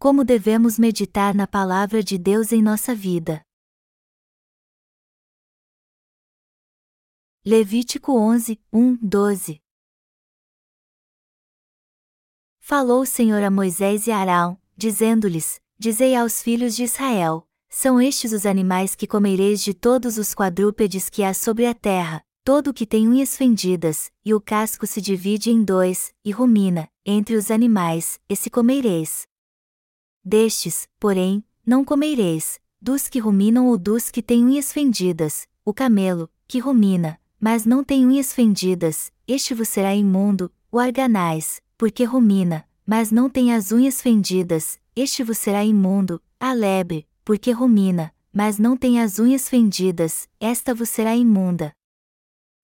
como devemos meditar na palavra de Deus em nossa vida. Levítico 11, 1, 12 Falou o Senhor a Moisés e Arão, dizendo-lhes: Dizei aos filhos de Israel: São estes os animais que comereis de todos os quadrúpedes que há sobre a terra, todo o que tem unhas fendidas, e o casco se divide em dois, e rumina, entre os animais, esse comereis. Destes, porém, não comereis, dos que ruminam ou dos que têm unhas fendidas, o camelo, que rumina, mas não tem unhas fendidas, este vos será imundo, o arganais, porque rumina, mas não tem as unhas fendidas, este vos será imundo, a lebre, porque rumina, mas não tem as unhas fendidas, esta vos será imunda.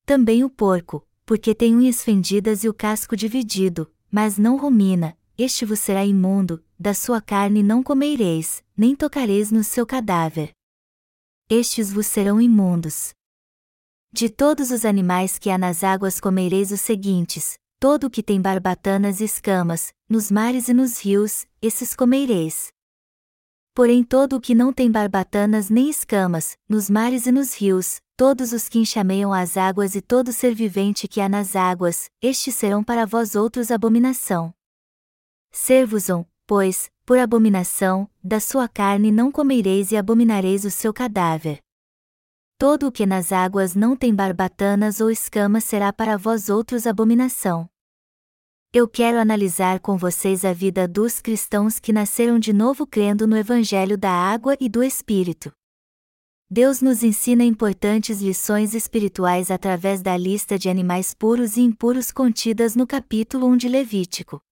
Também o porco, porque tem unhas fendidas e o casco dividido, mas não rumina, este vos será imundo, da sua carne não comereis, nem tocareis no seu cadáver. Estes vos serão imundos. De todos os animais que há nas águas comereis os seguintes: todo o que tem barbatanas e escamas, nos mares e nos rios, esses comereis. Porém, todo o que não tem barbatanas nem escamas, nos mares e nos rios, todos os que enxameiam as águas e todo ser vivente que há nas águas, estes serão para vós outros abominação. Ser-vos-ão, pois, por abominação, da sua carne não comereis e abominareis o seu cadáver. Todo o que nas águas não tem barbatanas ou escamas será para vós outros abominação. Eu quero analisar com vocês a vida dos cristãos que nasceram de novo crendo no Evangelho da Água e do Espírito. Deus nos ensina importantes lições espirituais através da lista de animais puros e impuros contidas no capítulo 1 de Levítico.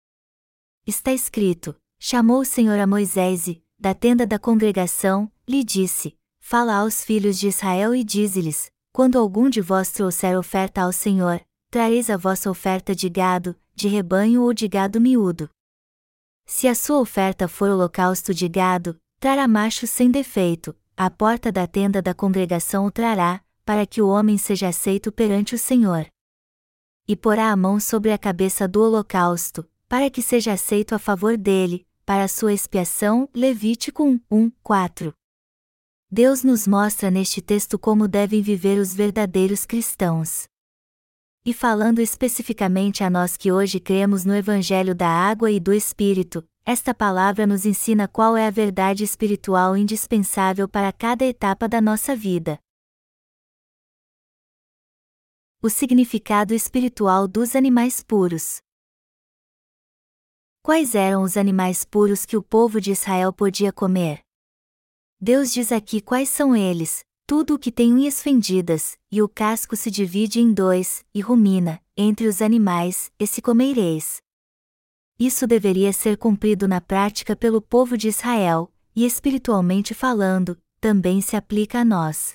Está escrito: Chamou o Senhor a Moisés e, da tenda da congregação, lhe disse: Fala aos filhos de Israel e dize-lhes: Quando algum de vós trouxer oferta ao Senhor, trareis a vossa oferta de gado, de rebanho ou de gado miúdo. Se a sua oferta for holocausto de gado, trará macho sem defeito, à porta da tenda da congregação o trará, para que o homem seja aceito perante o Senhor. E porá a mão sobre a cabeça do holocausto, para que seja aceito a favor dele, para sua expiação. Levítico 1, 1, 4. Deus nos mostra neste texto como devem viver os verdadeiros cristãos. E falando especificamente a nós que hoje cremos no Evangelho da Água e do Espírito, esta palavra nos ensina qual é a verdade espiritual indispensável para cada etapa da nossa vida. O significado espiritual dos animais puros. Quais eram os animais puros que o povo de Israel podia comer? Deus diz aqui quais são eles: tudo o que tem unhas fendidas, e o casco se divide em dois, e rumina, entre os animais, esse comereis. Isso deveria ser cumprido na prática pelo povo de Israel, e espiritualmente falando, também se aplica a nós.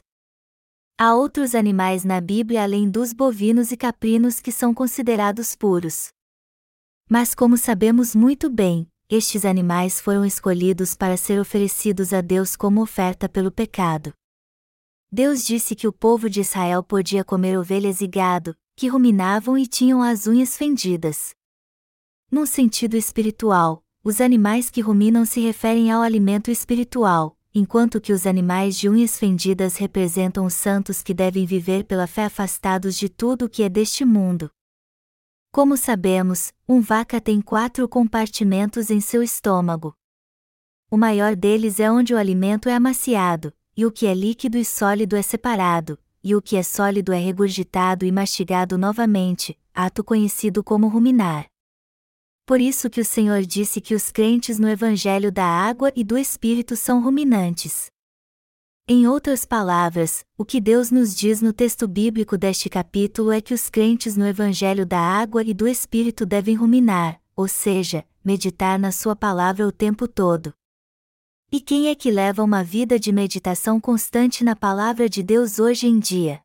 Há outros animais na Bíblia além dos bovinos e caprinos que são considerados puros. Mas como sabemos muito bem, estes animais foram escolhidos para ser oferecidos a Deus como oferta pelo pecado. Deus disse que o povo de Israel podia comer ovelhas e gado, que ruminavam e tinham as unhas fendidas. Num sentido espiritual, os animais que ruminam se referem ao alimento espiritual, enquanto que os animais de unhas fendidas representam os santos que devem viver pela fé afastados de tudo o que é deste mundo. Como sabemos, um vaca tem quatro compartimentos em seu estômago. O maior deles é onde o alimento é amaciado, e o que é líquido e sólido é separado, e o que é sólido é regurgitado e mastigado novamente, ato conhecido como ruminar. Por isso que o Senhor disse que os crentes no Evangelho da Água e do Espírito são ruminantes. Em outras palavras, o que Deus nos diz no texto bíblico deste capítulo é que os crentes no Evangelho da Água e do Espírito devem ruminar, ou seja, meditar na Sua palavra o tempo todo. E quem é que leva uma vida de meditação constante na palavra de Deus hoje em dia?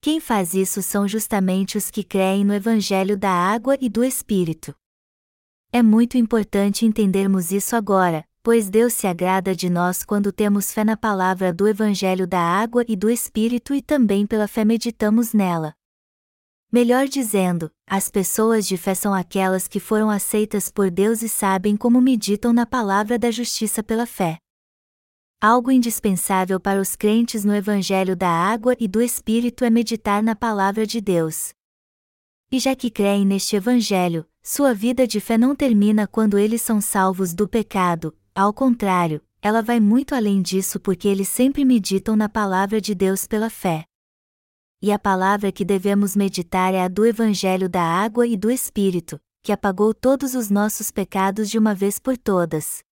Quem faz isso são justamente os que creem no Evangelho da Água e do Espírito. É muito importante entendermos isso agora, pois Deus se agrada de nós quando temos fé na palavra do Evangelho da água e do Espírito e também pela fé meditamos nela. Melhor dizendo, as pessoas de fé são aquelas que foram aceitas por Deus e sabem como meditam na palavra da justiça pela fé. Algo indispensável para os crentes no Evangelho da Água e do Espírito é meditar na palavra de Deus. E já que creem neste Evangelho, sua vida de fé não termina quando eles são salvos do pecado, ao contrário, ela vai muito além disso porque eles sempre meditam na palavra de Deus pela fé e a palavra que devemos meditar é a do Evangelho da Água e do Espírito, que apagou todos os nossos pecados de uma vez por todas.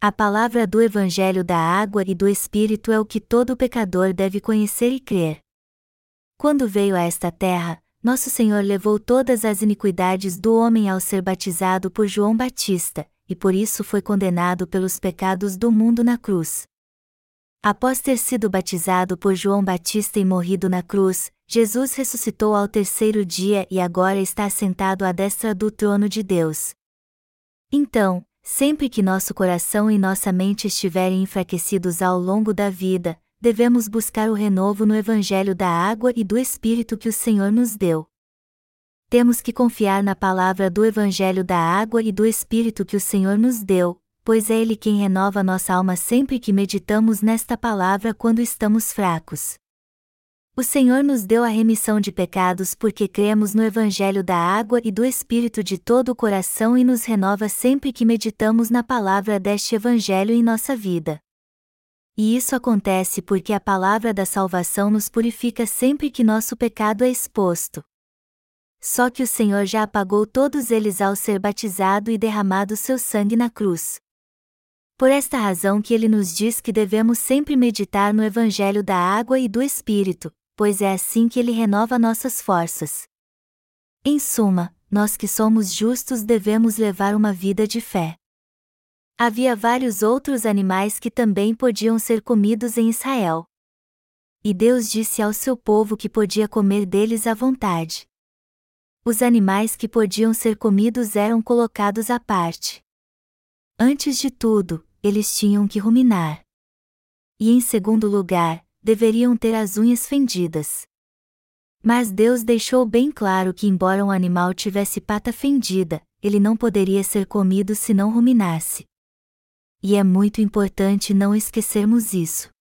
A palavra do Evangelho da Água e do Espírito é o que todo pecador deve conhecer e crer. Quando veio a esta terra, nosso Senhor levou todas as iniquidades do homem ao ser batizado por João Batista, e por isso foi condenado pelos pecados do mundo na cruz. Após ter sido batizado por João Batista e morrido na cruz, Jesus ressuscitou ao terceiro dia e agora está sentado à destra do trono de Deus. Então, sempre que nosso coração e nossa mente estiverem enfraquecidos ao longo da vida, devemos buscar o renovo no Evangelho da água e do Espírito que o Senhor nos deu. Temos que confiar na palavra do Evangelho da água e do Espírito que o Senhor nos deu, pois é Ele quem renova nossa alma sempre que meditamos nesta palavra quando estamos fracos. O Senhor nos deu a remissão de pecados porque cremos no Evangelho da água e do Espírito de todo o coração e nos renova sempre que meditamos na palavra deste Evangelho em nossa vida. E isso acontece porque a palavra da salvação nos purifica sempre que nosso pecado é exposto. Só que o Senhor já apagou todos eles ao ser batizado e derramado seu sangue na cruz. Por esta razão que ele nos diz que devemos sempre meditar no Evangelho da água e do Espírito, pois é assim que ele renova nossas forças. Em suma, nós que somos justos devemos levar uma vida de fé. Havia vários outros animais que também podiam ser comidos em Israel. E Deus disse ao seu povo que podia comer deles à vontade. Os animais que podiam ser comidos eram colocados à parte. Antes de tudo, eles tinham que ruminar. E em segundo lugar, deveriam ter as unhas fendidas. Mas Deus deixou bem claro que, embora um animal tivesse pata fendida, ele não poderia ser comido se não ruminasse. E é muito importante não esquecermos isso.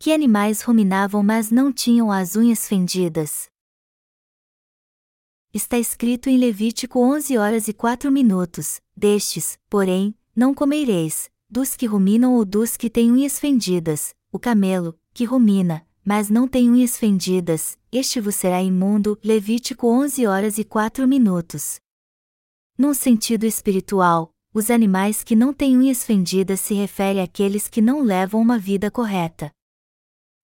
Que animais ruminavam mas não tinham as unhas fendidas? Está escrito em Levítico 11 horas e 4 minutos: Destes, porém, não comereis, dos que ruminam ou dos que têm unhas fendidas, o camelo, que rumina, mas não tem unhas fendidas, este vos será imundo. Levítico 11 horas e 4 minutos. Num sentido espiritual, os animais que não têm unhas fendidas se refere àqueles que não levam uma vida correta.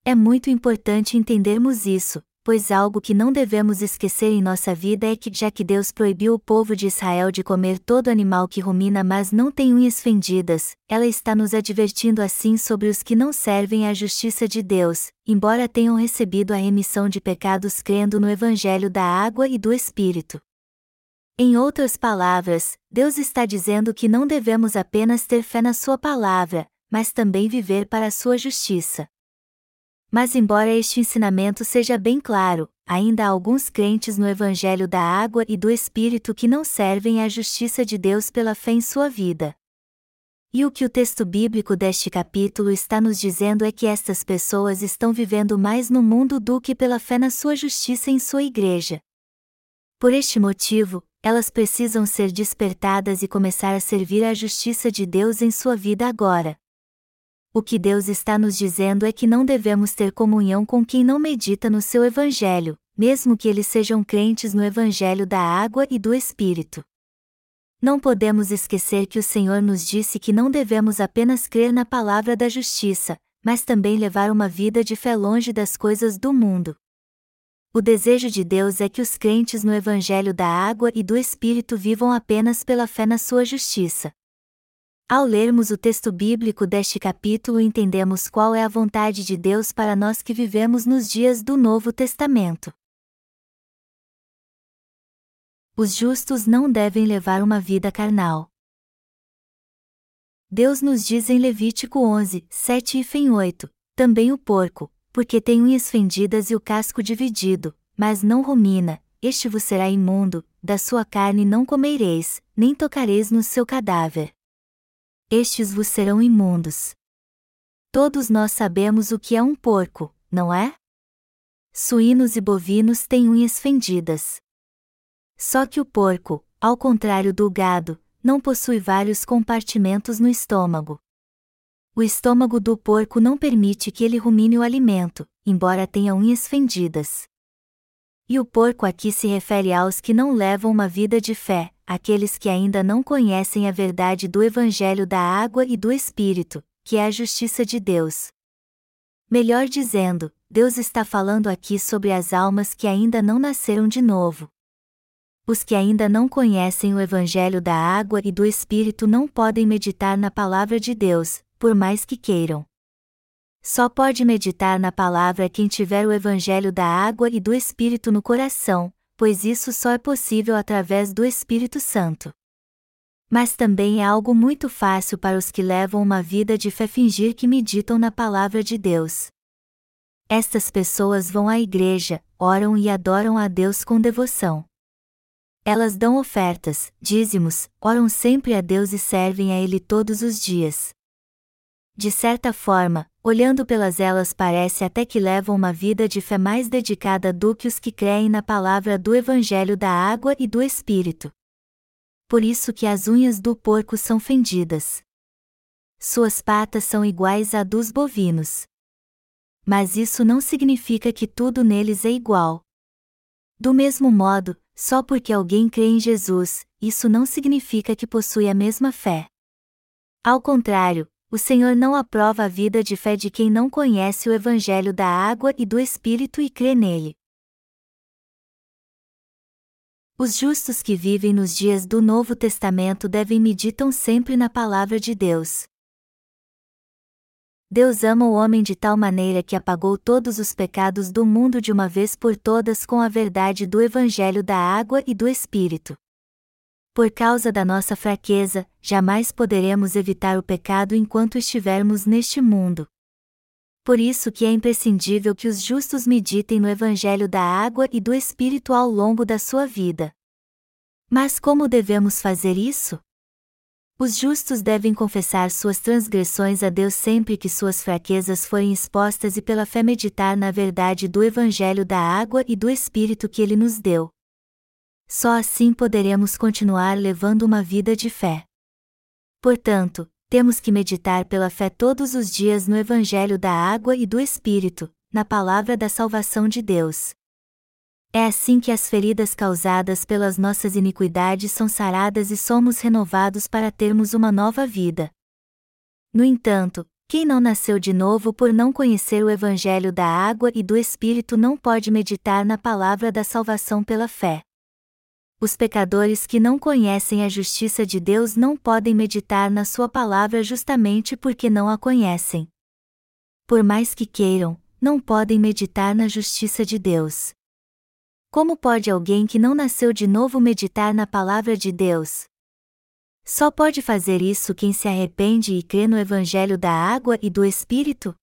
É muito importante entendermos isso, pois algo que não devemos esquecer em nossa vida é que, já que Deus proibiu o povo de Israel de comer todo animal que rumina mas não tem unhas fendidas, ela está nos advertindo assim sobre os que não servem à justiça de Deus, embora tenham recebido a remissão de pecados crendo no Evangelho da água e do Espírito. Em outras palavras, Deus está dizendo que não devemos apenas ter fé na Sua palavra, mas também viver para a Sua justiça. Mas, embora este ensinamento seja bem claro, ainda há alguns crentes no Evangelho da Água e do Espírito que não servem à justiça de Deus pela fé em sua vida. E o que o texto bíblico deste capítulo está nos dizendo é que estas pessoas estão vivendo mais no mundo do que pela fé na sua justiça em sua igreja. Por este motivo, elas precisam ser despertadas e começar a servir à justiça de Deus em sua vida agora. O que Deus está nos dizendo é que não devemos ter comunhão com quem não medita no seu Evangelho, mesmo que eles sejam crentes no Evangelho da água e do Espírito. Não podemos esquecer que o Senhor nos disse que não devemos apenas crer na palavra da justiça, mas também levar uma vida de fé longe das coisas do mundo. O desejo de Deus é que os crentes no Evangelho da água e do Espírito vivam apenas pela fé na sua justiça. Ao lermos o texto bíblico deste capítulo, entendemos qual é a vontade de Deus para nós que vivemos nos dias do Novo Testamento. Os justos não devem levar uma vida carnal. Deus nos diz em Levítico 11, 7 e 8, também o porco, porque tem unhas fendidas e o casco dividido, mas não rumina, este vos será imundo, da sua carne não comereis, nem tocareis no seu cadáver. Estes vos serão imundos. Todos nós sabemos o que é um porco, não é? Suínos e bovinos têm unhas fendidas. Só que o porco, ao contrário do gado, não possui vários compartimentos no estômago. O estômago do porco não permite que ele rumine o alimento, embora tenha unhas fendidas. E o porco aqui se refere aos que não levam uma vida de fé, aqueles que ainda não conhecem a verdade do Evangelho da água e do Espírito, que é a justiça de Deus. Melhor dizendo, Deus está falando aqui sobre as almas que ainda não nasceram de novo. Os que ainda não conhecem o Evangelho da água e do Espírito não podem meditar na palavra de Deus, por mais que queiram. Só pode meditar na palavra quem tiver o Evangelho da água e do Espírito no coração, pois isso só é possível através do Espírito Santo. Mas também é algo muito fácil para os que levam uma vida de fé fingir que meditam na palavra de Deus. Estas pessoas vão à igreja, oram e adoram a Deus com devoção. Elas dão ofertas, dízimos, oram sempre a Deus e servem a Ele todos os dias. De certa forma, olhando pelas elas parece até que levam uma vida de fé mais dedicada do que os que creem na palavra do Evangelho da água e do Espírito. Por isso que as unhas do porco são fendidas. Suas patas são iguais à dos bovinos. Mas isso não significa que tudo neles é igual. Do mesmo modo, só porque alguém crê em Jesus, isso não significa que possui a mesma fé. Ao contrário, o Senhor não aprova a vida de fé de quem não conhece o Evangelho da água e do Espírito e crê nele. Os justos que vivem nos dias do Novo Testamento devem meditar sempre na palavra de Deus. Deus ama o homem de tal maneira que apagou todos os pecados do mundo de uma vez por todas com a verdade do Evangelho da água e do Espírito. Por causa da nossa fraqueza, jamais poderemos evitar o pecado enquanto estivermos neste mundo. Por isso que é imprescindível que os justos meditem no Evangelho da água e do Espírito ao longo da sua vida. Mas como devemos fazer isso? Os justos devem confessar suas transgressões a Deus sempre que suas fraquezas forem expostas e pela fé meditar na verdade do Evangelho da água e do Espírito que Ele nos deu. Só assim poderemos continuar levando uma vida de fé. Portanto, temos que meditar pela fé todos os dias no Evangelho da água e do Espírito, na palavra da salvação de Deus. É assim que as feridas causadas pelas nossas iniquidades são saradas e somos renovados para termos uma nova vida. No entanto, quem não nasceu de novo por não conhecer o Evangelho da água e do Espírito não pode meditar na palavra da salvação pela fé. Os pecadores que não conhecem a justiça de Deus não podem meditar na Sua palavra justamente porque não a conhecem. Por mais que queiram, não podem meditar na justiça de Deus. Como pode alguém que não nasceu de novo meditar na palavra de Deus? Só pode fazer isso quem se arrepende e crê no Evangelho da água e do Espírito?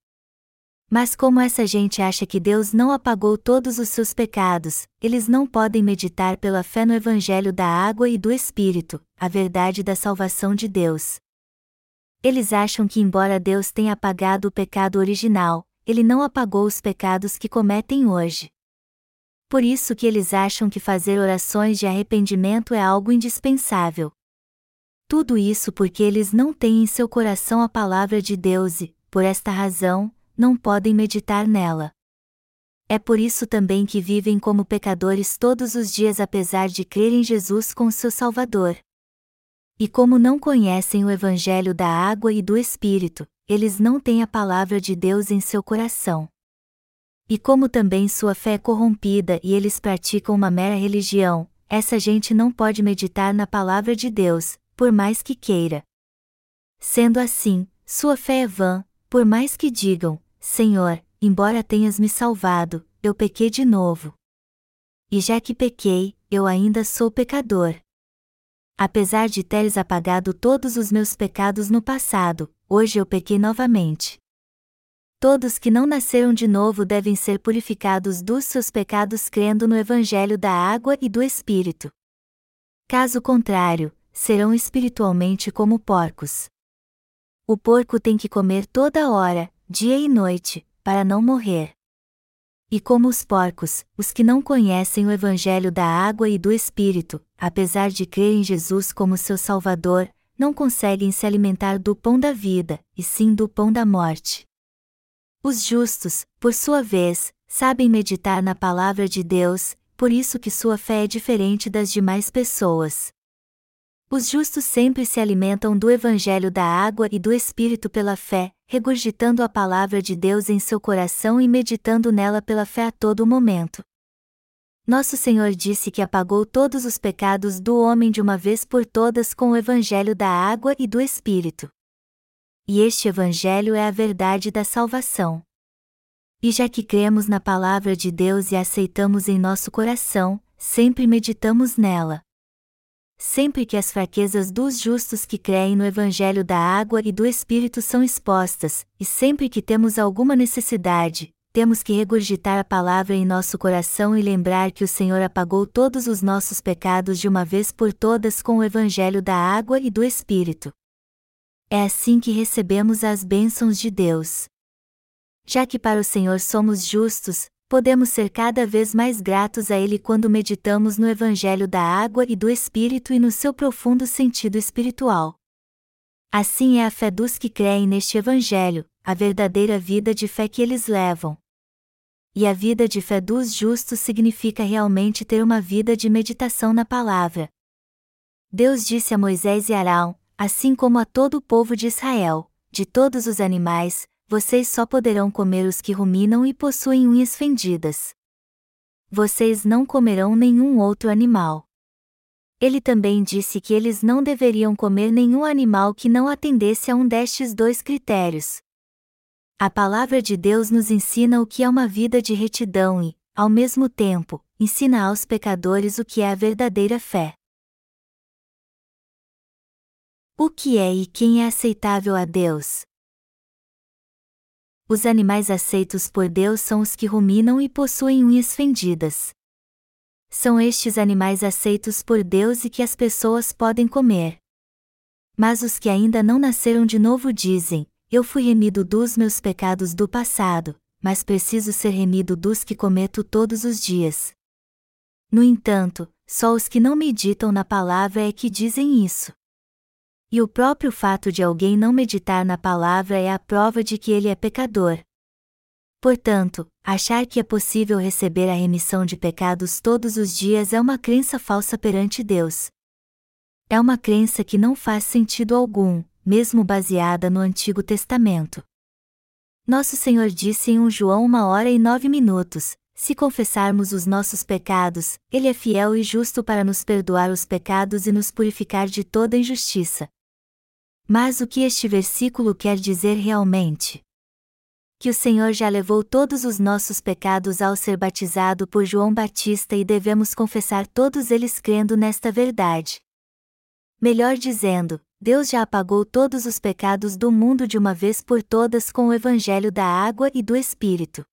Mas como essa gente acha que Deus não apagou todos os seus pecados, eles não podem meditar pela fé no Evangelho da água e do Espírito, a verdade da salvação de Deus. Eles acham que, embora Deus tenha apagado o pecado original, ele não apagou os pecados que cometem hoje. Por isso que eles acham que fazer orações de arrependimento é algo indispensável. Tudo isso porque eles não têm em seu coração a palavra de Deus e, por esta razão, não podem meditar nela. É por isso também que vivem como pecadores todos os dias apesar de crer em Jesus como seu Salvador. E como não conhecem o Evangelho da água e do Espírito, eles não têm a palavra de Deus em seu coração. E como também sua fé é corrompida e eles praticam uma mera religião, essa gente não pode meditar na palavra de Deus, por mais que queira. Sendo assim, sua fé é vã, por mais que digam, Senhor, embora tenhas me salvado, eu pequei de novo. E já que pequei, eu ainda sou pecador. Apesar de teres apagado todos os meus pecados no passado, hoje eu pequei novamente. todos que não nasceram de novo devem ser purificados dos seus pecados crendo no Evangelho da água e do Espírito. Caso contrário, serão espiritualmente como porcos. O porco tem que comer toda hora, dia e noite, para não morrer. E como os porcos, os que não conhecem o Evangelho da água e do Espírito, apesar de crer em Jesus como seu Salvador, não conseguem se alimentar do pão da vida, e sim do pão da morte. Os justos, por sua vez, sabem meditar na palavra de Deus, por isso que sua fé é diferente das demais pessoas. Os justos sempre se alimentam do Evangelho da água e do Espírito pela fé, regurgitando a palavra de Deus em seu coração e meditando nela pela fé a todo momento. Nosso Senhor disse que apagou todos os pecados do homem de uma vez por todas com o Evangelho da água e do Espírito. E este Evangelho é a verdade da salvação. E já que cremos na palavra de Deus e aceitamos em nosso coração, sempre meditamos nela sempre que as fraquezas dos justos que creem no Evangelho da água e do Espírito são expostas, e sempre que temos alguma necessidade, temos que regurgitar a palavra em nosso coração e lembrar que o Senhor apagou todos os nossos pecados de uma vez por todas com o Evangelho da água e do Espírito. É assim que recebemos as bênçãos de Deus. Já que para o Senhor somos justos, podemos ser cada vez mais gratos a Ele quando meditamos no Evangelho da água e do Espírito e no seu profundo sentido espiritual. Assim é a fé dos que creem neste Evangelho, a verdadeira vida de fé que eles levam. E a vida de fé dos justos significa realmente ter uma vida de meditação na palavra. Deus disse a Moisés e Arão, assim como a todo o povo de Israel: de todos os animais, vocês só poderão comer os que ruminam e possuem unhas fendidas. Vocês não comerão nenhum outro animal. Ele também disse que eles não deveriam comer nenhum animal que não atendesse a um destes dois critérios. A palavra de Deus nos ensina o que é uma vida de retidão e, ao mesmo tempo, ensina aos pecadores o que é a verdadeira fé. O que é e quem é aceitável a Deus? Os animais aceitos por Deus são os que ruminam e possuem unhas fendidas. São estes animais aceitos por Deus e que as pessoas podem comer. Mas os que ainda não nasceram de novo dizem: Eu fui remido dos meus pecados do passado, mas preciso ser remido dos que cometo todos os dias. No entanto, só os que não meditam na palavra é que dizem isso. E o próprio fato de alguém não meditar na palavra é a prova de que ele é pecador. Portanto, achar que é possível receber a remissão de pecados todos os dias é uma crença falsa perante Deus. É uma crença que não faz sentido algum, mesmo baseada no Antigo Testamento. Nosso Senhor disse em 1 João uma hora e nove minutos: se confessarmos os nossos pecados, Ele é fiel e justo para nos perdoar os pecados e nos purificar de toda injustiça. Mas o que este versículo quer dizer realmente? Que o Senhor já levou todos os nossos pecados ao ser batizado por João Batista e devemos confessar todos eles crendo nesta verdade. Melhor dizendo, Deus já apagou todos os pecados do mundo de uma vez por todas com o Evangelho da água e do Espírito.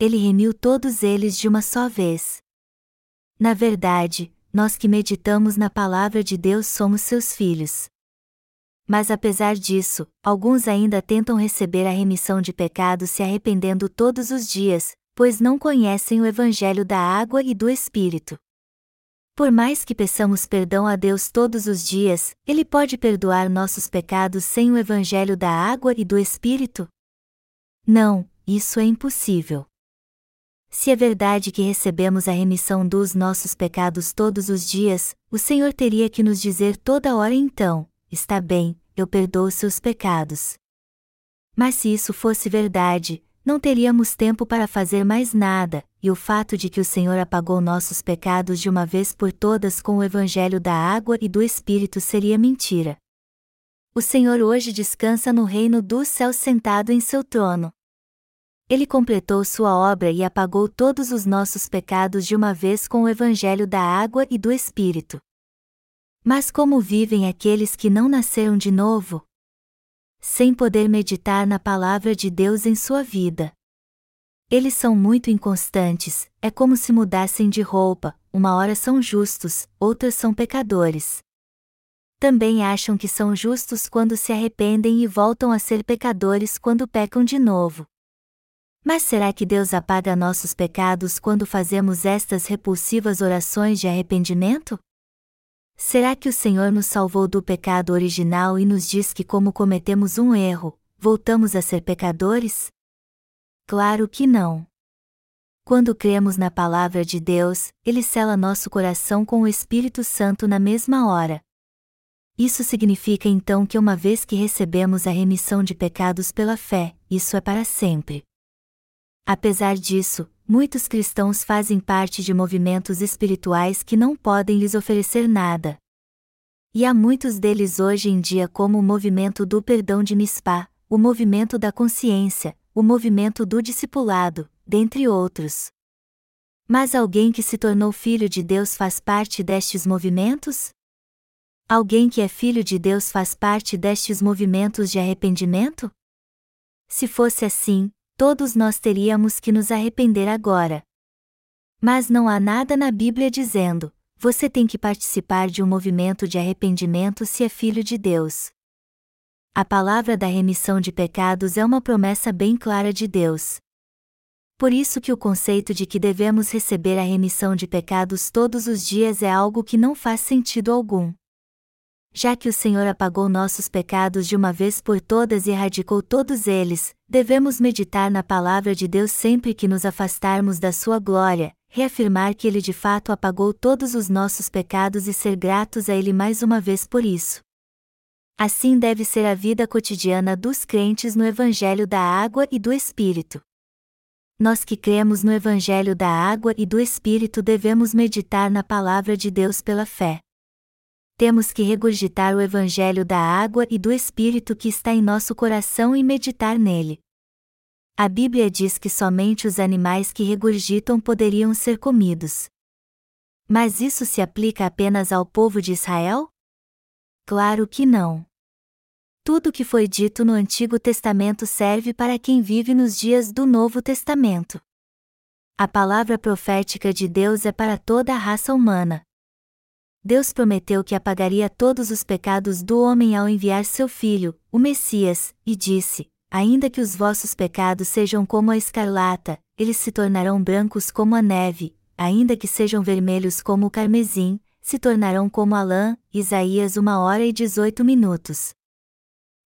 Ele remiu todos eles de uma só vez. Na verdade, nós que meditamos na palavra de Deus somos seus filhos. Mas apesar disso, alguns ainda tentam receber a remissão de pecados se arrependendo todos os dias, pois não conhecem o Evangelho da água e do Espírito. Por mais que peçamos perdão a Deus todos os dias, Ele pode perdoar nossos pecados sem o Evangelho da água e do Espírito? Não, isso é impossível. Se é verdade que recebemos a remissão dos nossos pecados todos os dias, o Senhor teria que nos dizer toda hora então: está bem, eu perdoo seus pecados. Mas se isso fosse verdade, não teríamos tempo para fazer mais nada, e o fato de que o Senhor apagou nossos pecados de uma vez por todas com o Evangelho da água e do Espírito seria mentira. O Senhor hoje descansa no reino dos céus sentado em seu trono. Ele completou sua obra e apagou todos os nossos pecados de uma vez com o Evangelho da água e do Espírito. Mas como vivem aqueles que não nasceram de novo? sem poder meditar na palavra de Deus em sua vida. Eles são muito inconstantes, é como se mudassem de roupa, uma hora são justos, outras são pecadores. Também acham que são justos quando se arrependem e voltam a ser pecadores quando pecam de novo. Mas será que Deus apaga nossos pecados quando fazemos estas repulsivas orações de arrependimento? Será que o Senhor nos salvou do pecado original e nos diz que, como cometemos um erro, voltamos a ser pecadores? Claro que não. Quando cremos na palavra de Deus, ele sela nosso coração com o Espírito Santo na mesma hora. Isso significa então que uma vez que recebemos a remissão de pecados pela fé, isso é para sempre. Apesar disso, muitos cristãos fazem parte de movimentos espirituais que não podem lhes oferecer nada. E há muitos deles hoje em dia como o movimento do perdão de Mispá, o movimento da consciência, o movimento do discipulado, dentre outros. Mas alguém que se tornou filho de Deus faz parte destes movimentos? Alguém que é filho de Deus faz parte destes movimentos de arrependimento? Se fosse assim, todos nós teríamos que nos arrepender agora. Mas não há nada na Bíblia dizendo: você tem que participar de um movimento de arrependimento se é filho de Deus. A palavra da remissão de pecados é uma promessa bem clara de Deus. Por isso que o conceito de que devemos receber a remissão de pecados todos os dias é algo que não faz sentido algum já que o Senhor apagou nossos pecados de uma vez por todas e erradicou todos eles, devemos meditar na palavra de Deus sempre que nos afastarmos da sua glória, reafirmar que Ele de fato apagou todos os nossos pecados e ser gratos a Ele mais uma vez por isso. Assim deve ser a vida cotidiana dos crentes no Evangelho da Água e do Espírito. Nós que cremos no Evangelho da Água e do Espírito devemos meditar na palavra de Deus pela fé temos que regurgitar o Evangelho da água e do Espírito que está em nosso coração e meditar nele. A Bíblia diz que somente os animais que regurgitam poderiam ser comidos. Mas isso se aplica apenas ao povo de Israel? Claro que não. Tudo o que foi dito no Antigo Testamento serve para quem vive nos dias do Novo Testamento. A palavra profética de Deus é para toda a raça humana. Deus prometeu que apagaria todos os pecados do homem ao enviar seu Filho, o Messias, e disse: Ainda que os vossos pecados sejam como a escarlata, eles se tornarão brancos como a neve, ainda que sejam vermelhos como o carmesim, se tornarão como a lã. Isaías 1 hora e 18 minutos.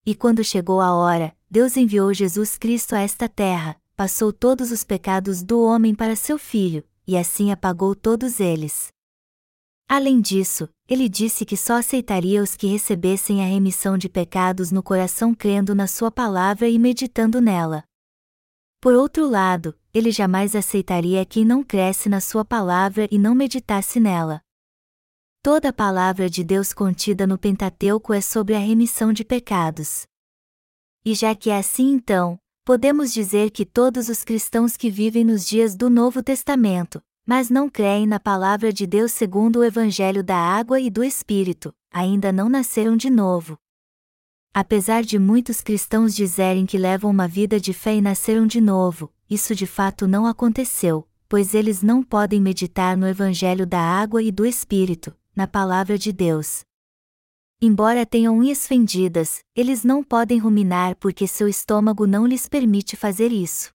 E quando chegou a hora, Deus enviou Jesus Cristo a esta terra, passou todos os pecados do homem para seu filho, e assim apagou todos eles. Além disso, ele disse que só aceitaria os que recebessem a remissão de pecados no coração crendo na sua palavra e meditando nela. Por outro lado, ele jamais aceitaria quem não cresce na sua palavra e não meditasse nela. Toda a palavra de Deus contida no Pentateuco é sobre a remissão de pecados. E já que é assim então, podemos dizer que todos os cristãos que vivem nos dias do Novo Testamento, mas não creem na palavra de Deus segundo o Evangelho da água e do Espírito, ainda não nasceram de novo. Apesar de muitos cristãos dizerem que levam uma vida de fé e nasceram de novo, isso de fato não aconteceu, pois eles não podem meditar no Evangelho da água e do Espírito, na palavra de Deus. Embora tenham unhas fendidas, eles não podem ruminar porque seu estômago não lhes permite fazer isso.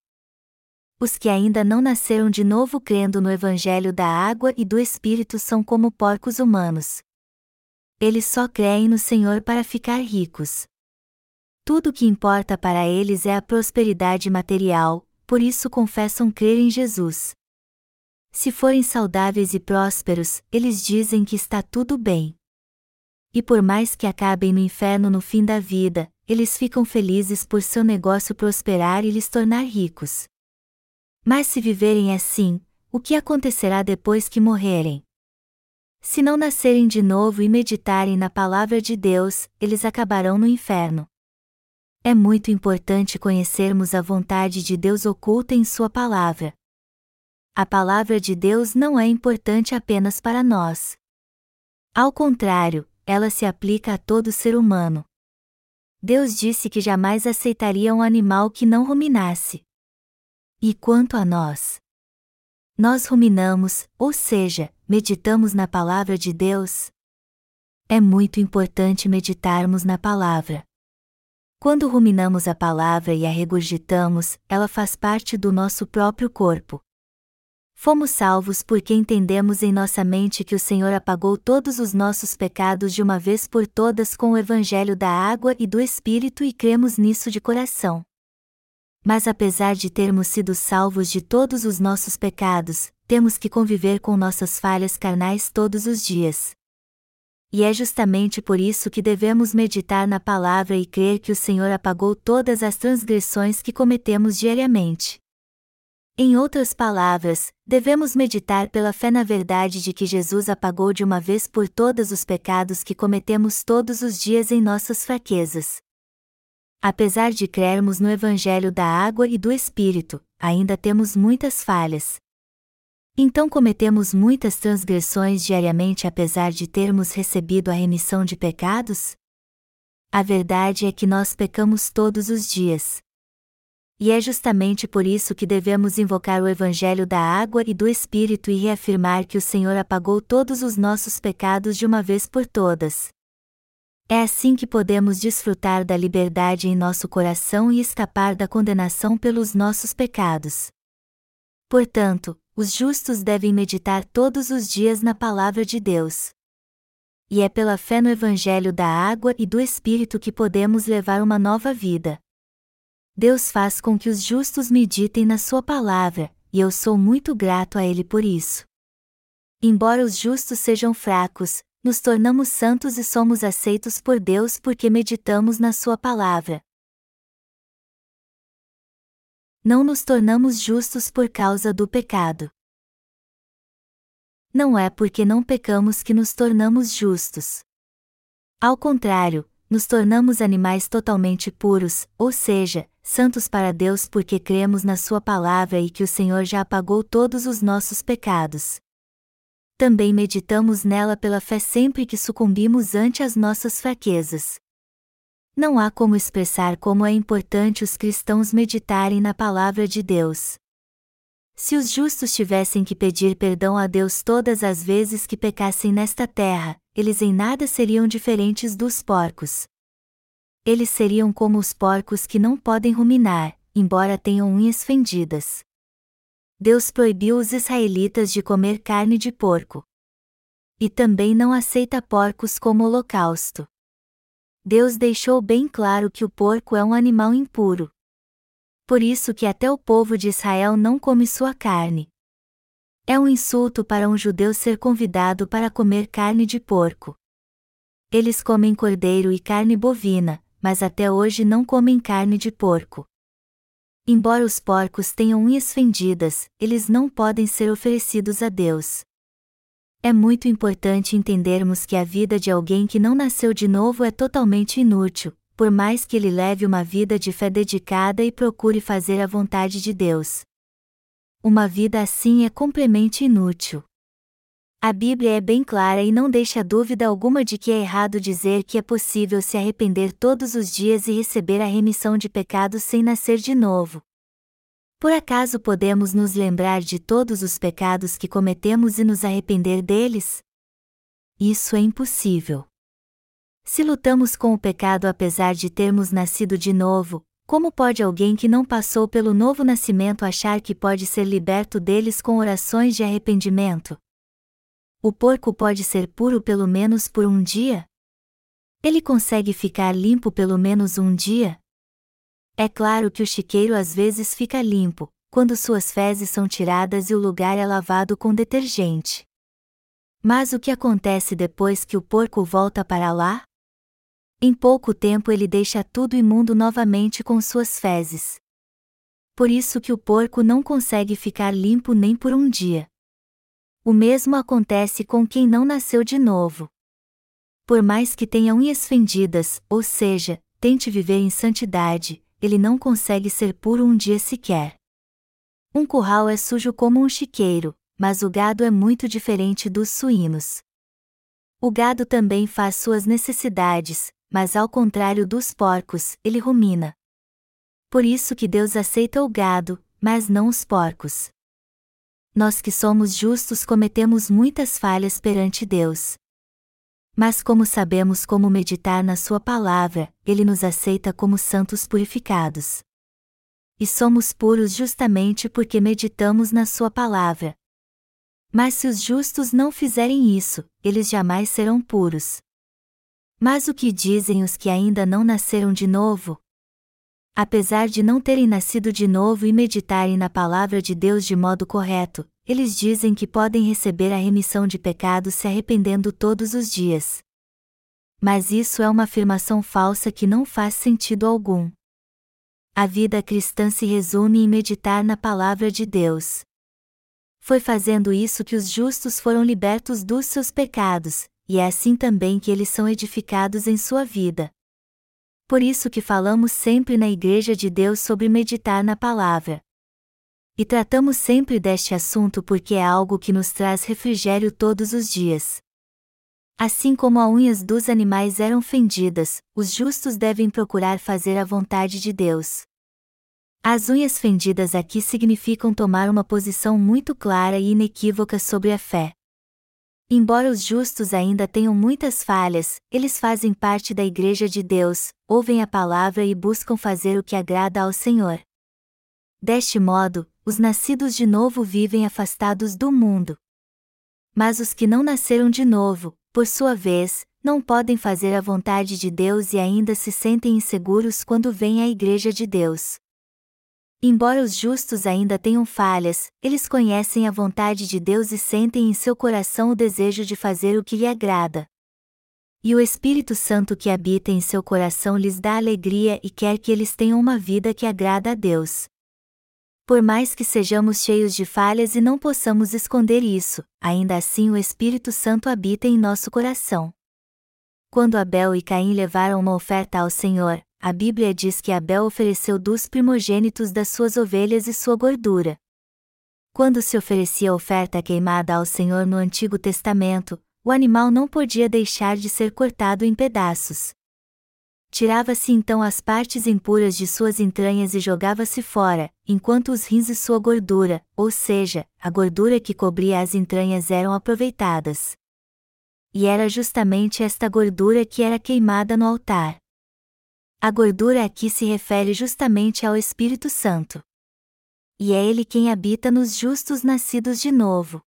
Os que ainda não nasceram de novo crendo no Evangelho da água e do Espírito são como porcos humanos. Eles só creem no Senhor para ficar ricos. Tudo o que importa para eles é a prosperidade material, por isso confessam crer em Jesus. Se forem saudáveis e prósperos, eles dizem que está tudo bem. E por mais que acabem no inferno no fim da vida, eles ficam felizes por seu negócio prosperar e lhes tornar ricos. Mas se viverem assim, o que acontecerá depois que morrerem? Se não nascerem de novo e meditarem na palavra de Deus, eles acabarão no inferno. É muito importante conhecermos a vontade de Deus oculta em Sua palavra. A palavra de Deus não é importante apenas para nós. Ao contrário, ela se aplica a todo ser humano. Deus disse que jamais aceitaria um animal que não ruminasse. E quanto a nós? Nós ruminamos, ou seja, meditamos na palavra de Deus? É muito importante meditarmos na palavra. Quando ruminamos a palavra e a regurgitamos, ela faz parte do nosso próprio corpo. Fomos salvos porque entendemos em nossa mente que o Senhor apagou todos os nossos pecados de uma vez por todas com o Evangelho da água e do Espírito e cremos nisso de coração. Mas apesar de termos sido salvos de todos os nossos pecados, temos que conviver com nossas falhas carnais todos os dias. E é justamente por isso que devemos meditar na palavra e crer que o Senhor apagou todas as transgressões que cometemos diariamente. Em outras palavras, devemos meditar pela fé na verdade de que Jesus apagou de uma vez por todas os pecados que cometemos todos os dias em nossas fraquezas. Apesar de crermos no Evangelho da água e do Espírito, ainda temos muitas falhas. Então cometemos muitas transgressões diariamente apesar de termos recebido a remissão de pecados? A verdade é que nós pecamos todos os dias. E é justamente por isso que devemos invocar o Evangelho da água e do Espírito e reafirmar que o Senhor apagou todos os nossos pecados de uma vez por todas. É assim que podemos desfrutar da liberdade em nosso coração e escapar da condenação pelos nossos pecados. Portanto, os justos devem meditar todos os dias na palavra de Deus. E é pela fé no Evangelho da água e do Espírito que podemos levar uma nova vida. Deus faz com que os justos meditem na Sua palavra, e eu sou muito grato a Ele por isso. Embora os justos sejam fracos, nos tornamos santos e somos aceitos por Deus porque meditamos na Sua palavra. Não nos tornamos justos por causa do pecado. Não é porque não pecamos que nos tornamos justos. Ao contrário, nos tornamos animais totalmente puros, ou seja, santos para Deus porque cremos na Sua palavra e que o Senhor já apagou todos os nossos pecados. Também meditamos nela pela fé sempre que sucumbimos ante as nossas fraquezas. Não há como expressar como é importante os cristãos meditarem na palavra de Deus. Se os justos tivessem que pedir perdão a Deus todas as vezes que pecassem nesta terra, eles em nada seriam diferentes dos porcos eles seriam como os porcos que não podem ruminar, embora tenham unhas fendidas. Deus proibiu os israelitas de comer carne de porco. E também não aceita porcos como holocausto. Deus deixou bem claro que o porco é um animal impuro. Por isso que até o povo de Israel não come sua carne. É um insulto para um judeu ser convidado para comer carne de porco. Eles comem cordeiro e carne bovina, mas até hoje não comem carne de porco. Embora os porcos tenham unhas fendidas, eles não podem ser oferecidos a Deus. É muito importante entendermos que a vida de alguém que não nasceu de novo é totalmente inútil, por mais que ele leve uma vida de fé dedicada e procure fazer a vontade de Deus. Uma vida assim é completamente inútil. A Bíblia é bem clara e não deixa dúvida alguma de que é errado dizer que é possível se arrepender todos os dias e receber a remissão de pecados sem nascer de novo. Por acaso podemos nos lembrar de todos os pecados que cometemos e nos arrepender deles? Isso é impossível. Se lutamos com o pecado apesar de termos nascido de novo, como pode alguém que não passou pelo novo nascimento achar que pode ser liberto deles com orações de arrependimento? O porco pode ser puro pelo menos por um dia? Ele consegue ficar limpo pelo menos um dia? É claro que o chiqueiro às vezes fica limpo, quando suas fezes são tiradas e o lugar é lavado com detergente. Mas o que acontece depois que o porco volta para lá? Em pouco tempo ele deixa tudo imundo novamente com suas fezes. Por isso que o porco não consegue ficar limpo nem por um dia. O mesmo acontece com quem não nasceu de novo. Por mais que tenha unhas fendidas, ou seja, tente viver em santidade, ele não consegue ser puro um dia sequer. Um curral é sujo como um chiqueiro, mas o gado é muito diferente dos suínos. O gado também faz suas necessidades, mas ao contrário dos porcos, ele rumina. Por isso que Deus aceita o gado, mas não os porcos. Nós que somos justos cometemos muitas falhas perante Deus. Mas como sabemos como meditar na Sua palavra, Ele nos aceita como santos purificados. E somos puros justamente porque meditamos na Sua palavra. Mas se os justos não fizerem isso, eles jamais serão puros. Mas o que dizem os que ainda não nasceram de novo? Apesar de não terem nascido de novo e meditarem na palavra de Deus de modo correto, eles dizem que podem receber a remissão de pecados se arrependendo todos os dias. Mas isso é uma afirmação falsa que não faz sentido algum. A vida cristã se resume em meditar na palavra de Deus. Foi fazendo isso que os justos foram libertos dos seus pecados, e é assim também que eles são edificados em sua vida. Por isso que falamos sempre na Igreja de Deus sobre meditar na palavra. E tratamos sempre deste assunto porque é algo que nos traz refrigério todos os dias. Assim como as unhas dos animais eram fendidas, os justos devem procurar fazer a vontade de Deus. As unhas fendidas aqui significam tomar uma posição muito clara e inequívoca sobre a fé. Embora os justos ainda tenham muitas falhas, eles fazem parte da Igreja de Deus, ouvem a palavra e buscam fazer o que agrada ao Senhor. Deste modo, os nascidos de novo vivem afastados do mundo. Mas os que não nasceram de novo, por sua vez, não podem fazer a vontade de Deus e ainda se sentem inseguros quando vêm à Igreja de Deus. Embora os justos ainda tenham falhas, eles conhecem a vontade de Deus e sentem em seu coração o desejo de fazer o que lhe agrada. E o Espírito Santo que habita em seu coração lhes dá alegria e quer que eles tenham uma vida que agrada a Deus. Por mais que sejamos cheios de falhas e não possamos esconder isso, ainda assim o Espírito Santo habita em nosso coração. Quando Abel e Caim levaram uma oferta ao Senhor, a Bíblia diz que Abel ofereceu dos primogênitos das suas ovelhas e sua gordura. Quando se oferecia oferta queimada ao Senhor no Antigo Testamento, o animal não podia deixar de ser cortado em pedaços. Tirava-se então as partes impuras de suas entranhas e jogava-se fora, enquanto os rins e sua gordura, ou seja, a gordura que cobria as entranhas eram aproveitadas. E era justamente esta gordura que era queimada no altar. A gordura aqui se refere justamente ao Espírito Santo. E é Ele quem habita nos justos nascidos de novo.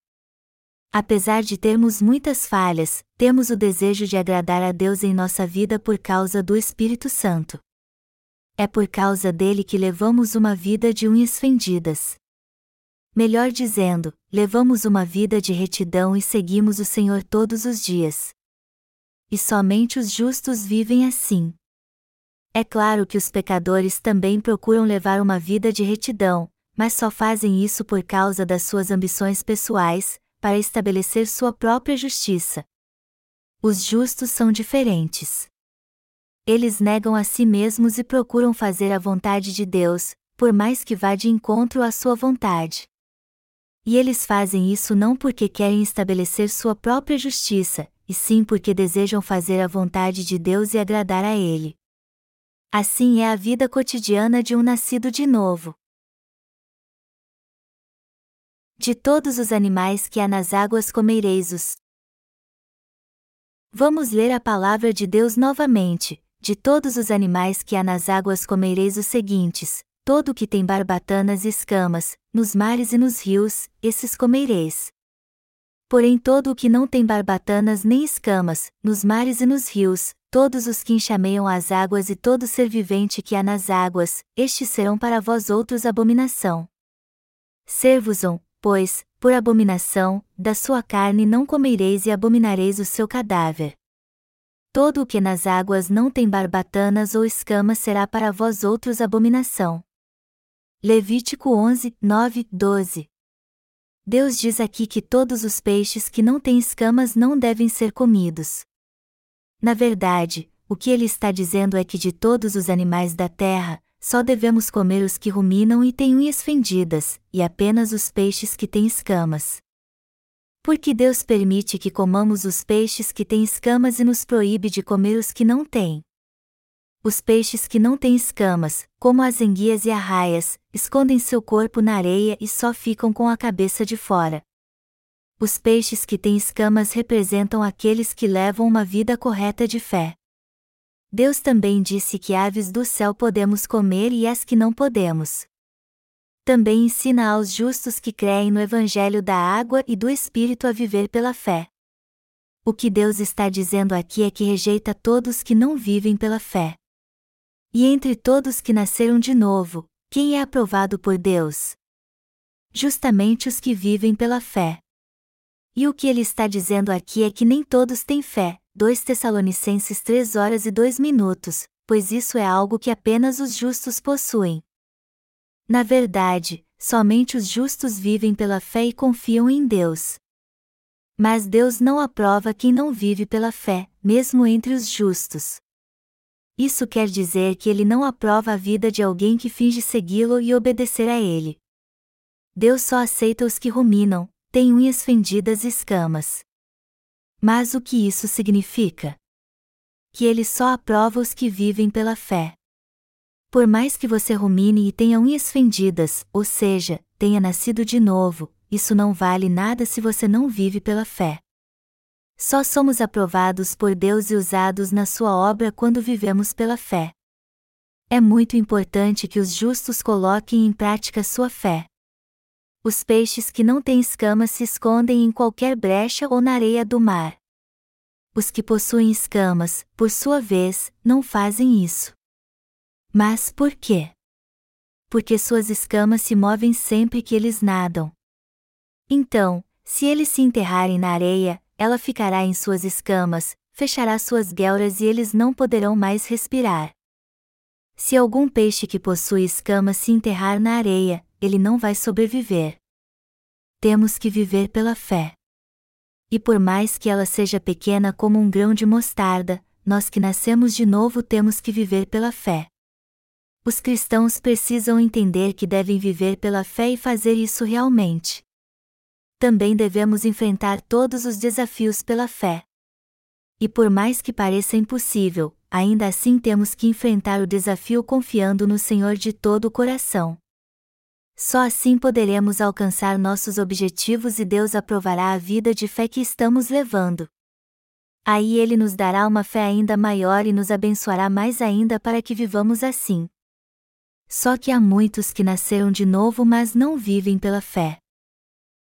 Apesar de termos muitas falhas, temos o desejo de agradar a Deus em nossa vida por causa do Espírito Santo. É por causa dele que levamos uma vida de unhas fendidas. Melhor dizendo, levamos uma vida de retidão e seguimos o Senhor todos os dias. E somente os justos vivem assim. É claro que os pecadores também procuram levar uma vida de retidão, mas só fazem isso por causa das suas ambições pessoais, para estabelecer sua própria justiça. Os justos são diferentes. Eles negam a si mesmos e procuram fazer a vontade de Deus, por mais que vá de encontro à sua vontade. E eles fazem isso não porque querem estabelecer sua própria justiça, e sim porque desejam fazer a vontade de Deus e agradar a Ele. Assim é a vida cotidiana de um nascido de novo. De todos os animais que há nas águas comeireis os. Vamos ler a palavra de Deus novamente. De todos os animais que há nas águas comeireis os seguintes: todo o que tem barbatanas e escamas, nos mares e nos rios, esses comeireis. Porém, todo o que não tem barbatanas nem escamas, nos mares e nos rios, todos os que enxameiam as águas e todo ser vivente que há nas águas, estes serão para vós outros abominação. Servos-on, pois, por abominação, da sua carne não comereis e abominareis o seu cadáver. Todo o que nas águas não tem barbatanas ou escamas será para vós outros abominação. Levítico 11, 9, 12 Deus diz aqui que todos os peixes que não têm escamas não devem ser comidos. Na verdade, o que ele está dizendo é que de todos os animais da terra, só devemos comer os que ruminam e têm unhas fendidas, e apenas os peixes que têm escamas. Porque Deus permite que comamos os peixes que têm escamas e nos proíbe de comer os que não têm. Os peixes que não têm escamas, como as enguias e arraias, escondem seu corpo na areia e só ficam com a cabeça de fora. Os peixes que têm escamas representam aqueles que levam uma vida correta de fé. Deus também disse que aves do céu podemos comer e as que não podemos. Também ensina aos justos que creem no Evangelho da água e do Espírito a viver pela fé. O que Deus está dizendo aqui é que rejeita todos que não vivem pela fé. E entre todos que nasceram de novo, quem é aprovado por Deus? Justamente os que vivem pela fé. E o que ele está dizendo aqui é que nem todos têm fé, 2 Tessalonicenses 3 horas e 2 minutos, pois isso é algo que apenas os justos possuem. Na verdade, somente os justos vivem pela fé e confiam em Deus. Mas Deus não aprova quem não vive pela fé, mesmo entre os justos. Isso quer dizer que ele não aprova a vida de alguém que finge segui-lo e obedecer a ele. Deus só aceita os que ruminam, têm unhas fendidas e escamas. Mas o que isso significa? Que ele só aprova os que vivem pela fé. Por mais que você rumine e tenha unhas fendidas, ou seja, tenha nascido de novo, isso não vale nada se você não vive pela fé. Só somos aprovados por Deus e usados na sua obra quando vivemos pela fé. É muito importante que os justos coloquem em prática sua fé. Os peixes que não têm escamas se escondem em qualquer brecha ou na areia do mar. Os que possuem escamas, por sua vez, não fazem isso. Mas por quê? Porque suas escamas se movem sempre que eles nadam. Então, se eles se enterrarem na areia, ela ficará em suas escamas, fechará suas guelras e eles não poderão mais respirar. Se algum peixe que possui escamas se enterrar na areia, ele não vai sobreviver. Temos que viver pela fé. E por mais que ela seja pequena como um grão de mostarda, nós que nascemos de novo temos que viver pela fé. Os cristãos precisam entender que devem viver pela fé e fazer isso realmente também devemos enfrentar todos os desafios pela fé. E por mais que pareça impossível, ainda assim temos que enfrentar o desafio confiando no Senhor de todo o coração. Só assim poderemos alcançar nossos objetivos e Deus aprovará a vida de fé que estamos levando. Aí Ele nos dará uma fé ainda maior e nos abençoará mais ainda para que vivamos assim. Só que há muitos que nasceram de novo mas não vivem pela fé.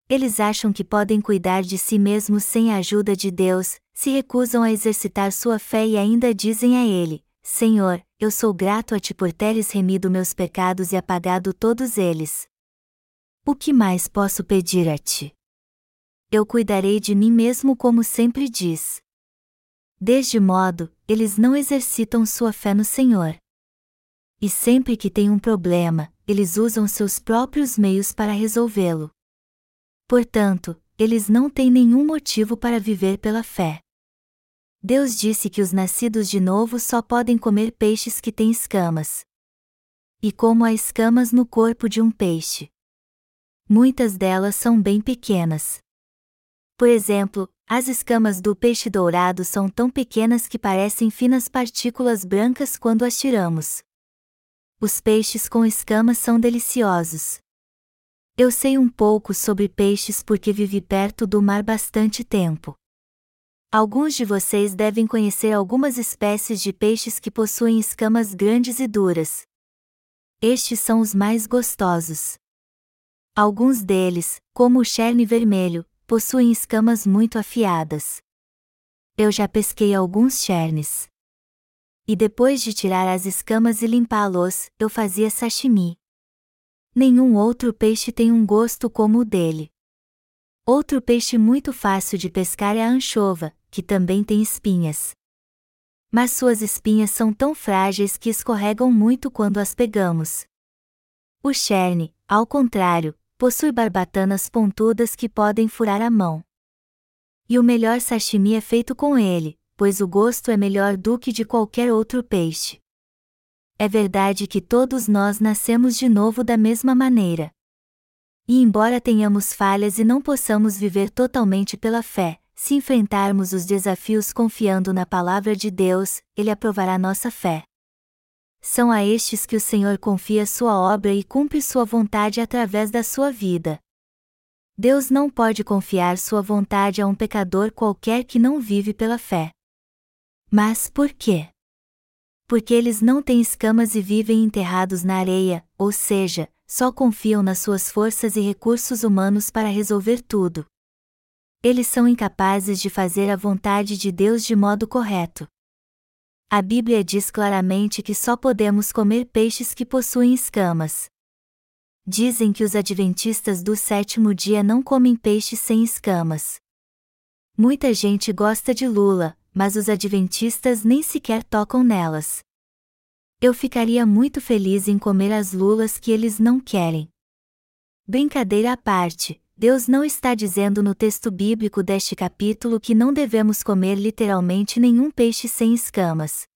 Eles acham que podem cuidar de si mesmos sem a ajuda de Deus, se recusam a exercitar sua fé e ainda dizem a Ele: Senhor, eu sou grato a ti por teres remido meus pecados e apagado todos eles. O que mais posso pedir a ti? Eu cuidarei de mim mesmo como sempre diz. Deste modo, eles não exercitam sua fé no Senhor. E sempre que tem um problema, eles usam seus próprios meios para resolvê-lo. Portanto, eles não têm nenhum motivo para viver pela fé. Deus disse que os nascidos de novo só podem comer peixes que têm escamas. E como há escamas no corpo de um peixe. Muitas delas são bem pequenas. Por exemplo, as escamas do peixe dourado são tão pequenas que parecem finas partículas brancas quando as tiramos. Os peixes com escamas são deliciosos. Eu sei um pouco sobre peixes porque vivi perto do mar bastante tempo. Alguns de vocês devem conhecer algumas espécies de peixes que possuem escamas grandes e duras. Estes são os mais gostosos. Alguns deles, como o cherne vermelho, possuem escamas muito afiadas. Eu já pesquei alguns chernes. E depois de tirar as escamas e limpá-los, eu fazia sashimi nenhum outro peixe tem um gosto como o dele. Outro peixe muito fácil de pescar é a anchova, que também tem espinhas. Mas suas espinhas são tão frágeis que escorregam muito quando as pegamos. O cherne, ao contrário, possui barbatanas pontudas que podem furar a mão. E o melhor sashimi é feito com ele, pois o gosto é melhor do que de qualquer outro peixe. É verdade que todos nós nascemos de novo da mesma maneira. E embora tenhamos falhas e não possamos viver totalmente pela fé, se enfrentarmos os desafios confiando na palavra de Deus, Ele aprovará nossa fé. são a estes que o Senhor confia sua obra e cumpre sua vontade através da sua vida. Deus não pode confiar sua vontade a um pecador qualquer que não vive pela fé. Mas por quê? Porque eles não têm escamas e vivem enterrados na areia, ou seja, só confiam nas suas forças e recursos humanos para resolver tudo. Eles são incapazes de fazer a vontade de Deus de modo correto. A Bíblia diz claramente que só podemos comer peixes que possuem escamas. Dizem que os adventistas do sétimo dia não comem peixes sem escamas. Muita gente gosta de lula, mas os adventistas nem sequer tocam nelas. Eu ficaria muito feliz em comer as lulas que eles não querem. Brincadeira à parte, Deus não está dizendo no texto bíblico deste capítulo que não devemos comer literalmente nenhum peixe sem escamas.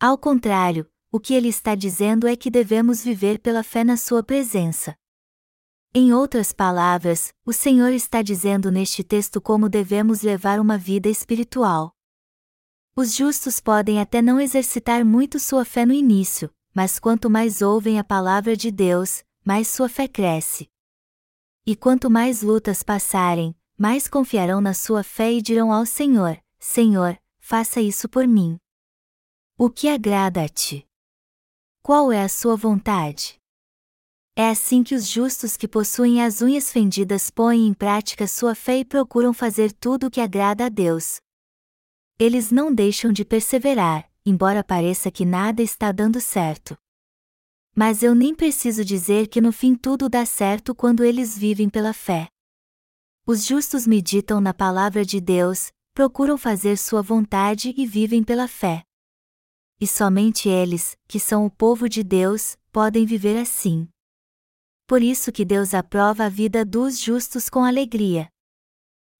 Ao contrário, o que ele está dizendo é que devemos viver pela fé na Sua presença. Em outras palavras, o Senhor está dizendo neste texto como devemos levar uma vida espiritual. Os justos podem até não exercitar muito sua fé no início, mas quanto mais ouvem a palavra de Deus, mais sua fé cresce. E quanto mais lutas passarem, mais confiarão na sua fé e dirão ao Senhor: Senhor, faça isso por mim. O que agrada a ti? Qual é a sua vontade? É assim que os justos que possuem as unhas fendidas põem em prática sua fé e procuram fazer tudo o que agrada a Deus. Eles não deixam de perseverar, embora pareça que nada está dando certo. Mas eu nem preciso dizer que no fim tudo dá certo quando eles vivem pela fé. Os justos meditam na palavra de Deus, procuram fazer sua vontade e vivem pela fé e somente eles, que são o povo de Deus, podem viver assim. Por isso que Deus aprova a vida dos justos com alegria.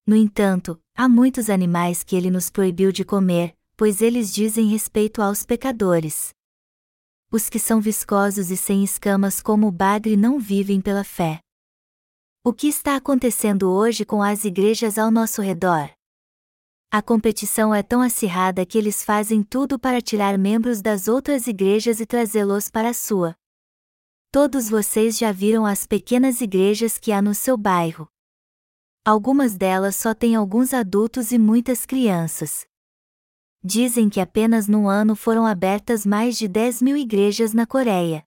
No entanto, há muitos animais que ele nos proibiu de comer, pois eles dizem respeito aos pecadores. Os que são viscosos e sem escamas como o bagre não vivem pela fé. O que está acontecendo hoje com as igrejas ao nosso redor? A competição é tão acirrada que eles fazem tudo para tirar membros das outras igrejas e trazê-los para a sua. Todos vocês já viram as pequenas igrejas que há no seu bairro. Algumas delas só têm alguns adultos e muitas crianças. Dizem que apenas no ano foram abertas mais de 10 mil igrejas na Coreia.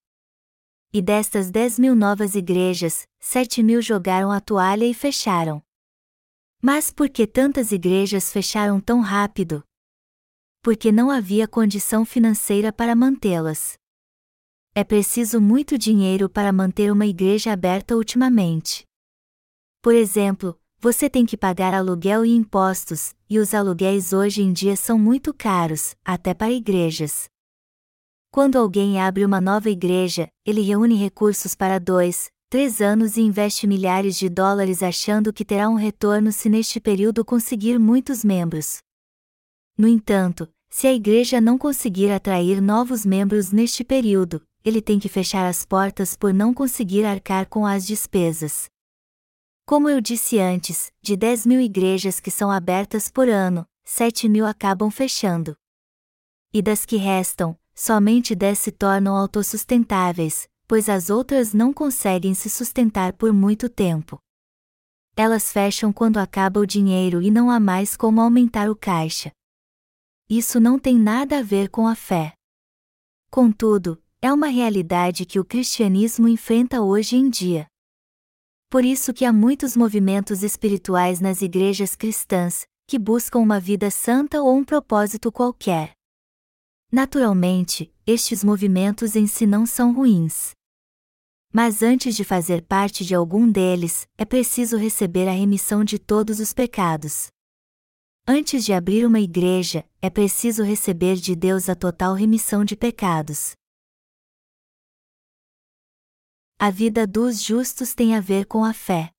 E destas 10 mil novas igrejas, 7 mil jogaram a toalha e fecharam. Mas por que tantas igrejas fecharam tão rápido? Porque não havia condição financeira para mantê-las. É preciso muito dinheiro para manter uma igreja aberta ultimamente. Por exemplo, você tem que pagar aluguel e impostos, e os aluguéis hoje em dia são muito caros, até para igrejas. Quando alguém abre uma nova igreja, ele reúne recursos para dois, três anos e investe milhares de dólares achando que terá um retorno se neste período conseguir muitos membros. No entanto, se a igreja não conseguir atrair novos membros neste período, ele tem que fechar as portas por não conseguir arcar com as despesas. Como eu disse antes, de 10 mil igrejas que são abertas por ano, 7 mil acabam fechando. E das que restam, somente 10 se tornam autossustentáveis, pois as outras não conseguem se sustentar por muito tempo. Elas fecham quando acaba o dinheiro e não há mais como aumentar o caixa. Isso não tem nada a ver com a fé. Contudo, é uma realidade que o cristianismo enfrenta hoje em dia. Por isso que há muitos movimentos espirituais nas igrejas cristãs, que buscam uma vida santa ou um propósito qualquer. Naturalmente, estes movimentos em si não são ruins. Mas antes de fazer parte de algum deles, é preciso receber a remissão de todos os pecados. Antes de abrir uma igreja, é preciso receber de Deus a total remissão de pecados. A vida dos justos tem a ver com a fé.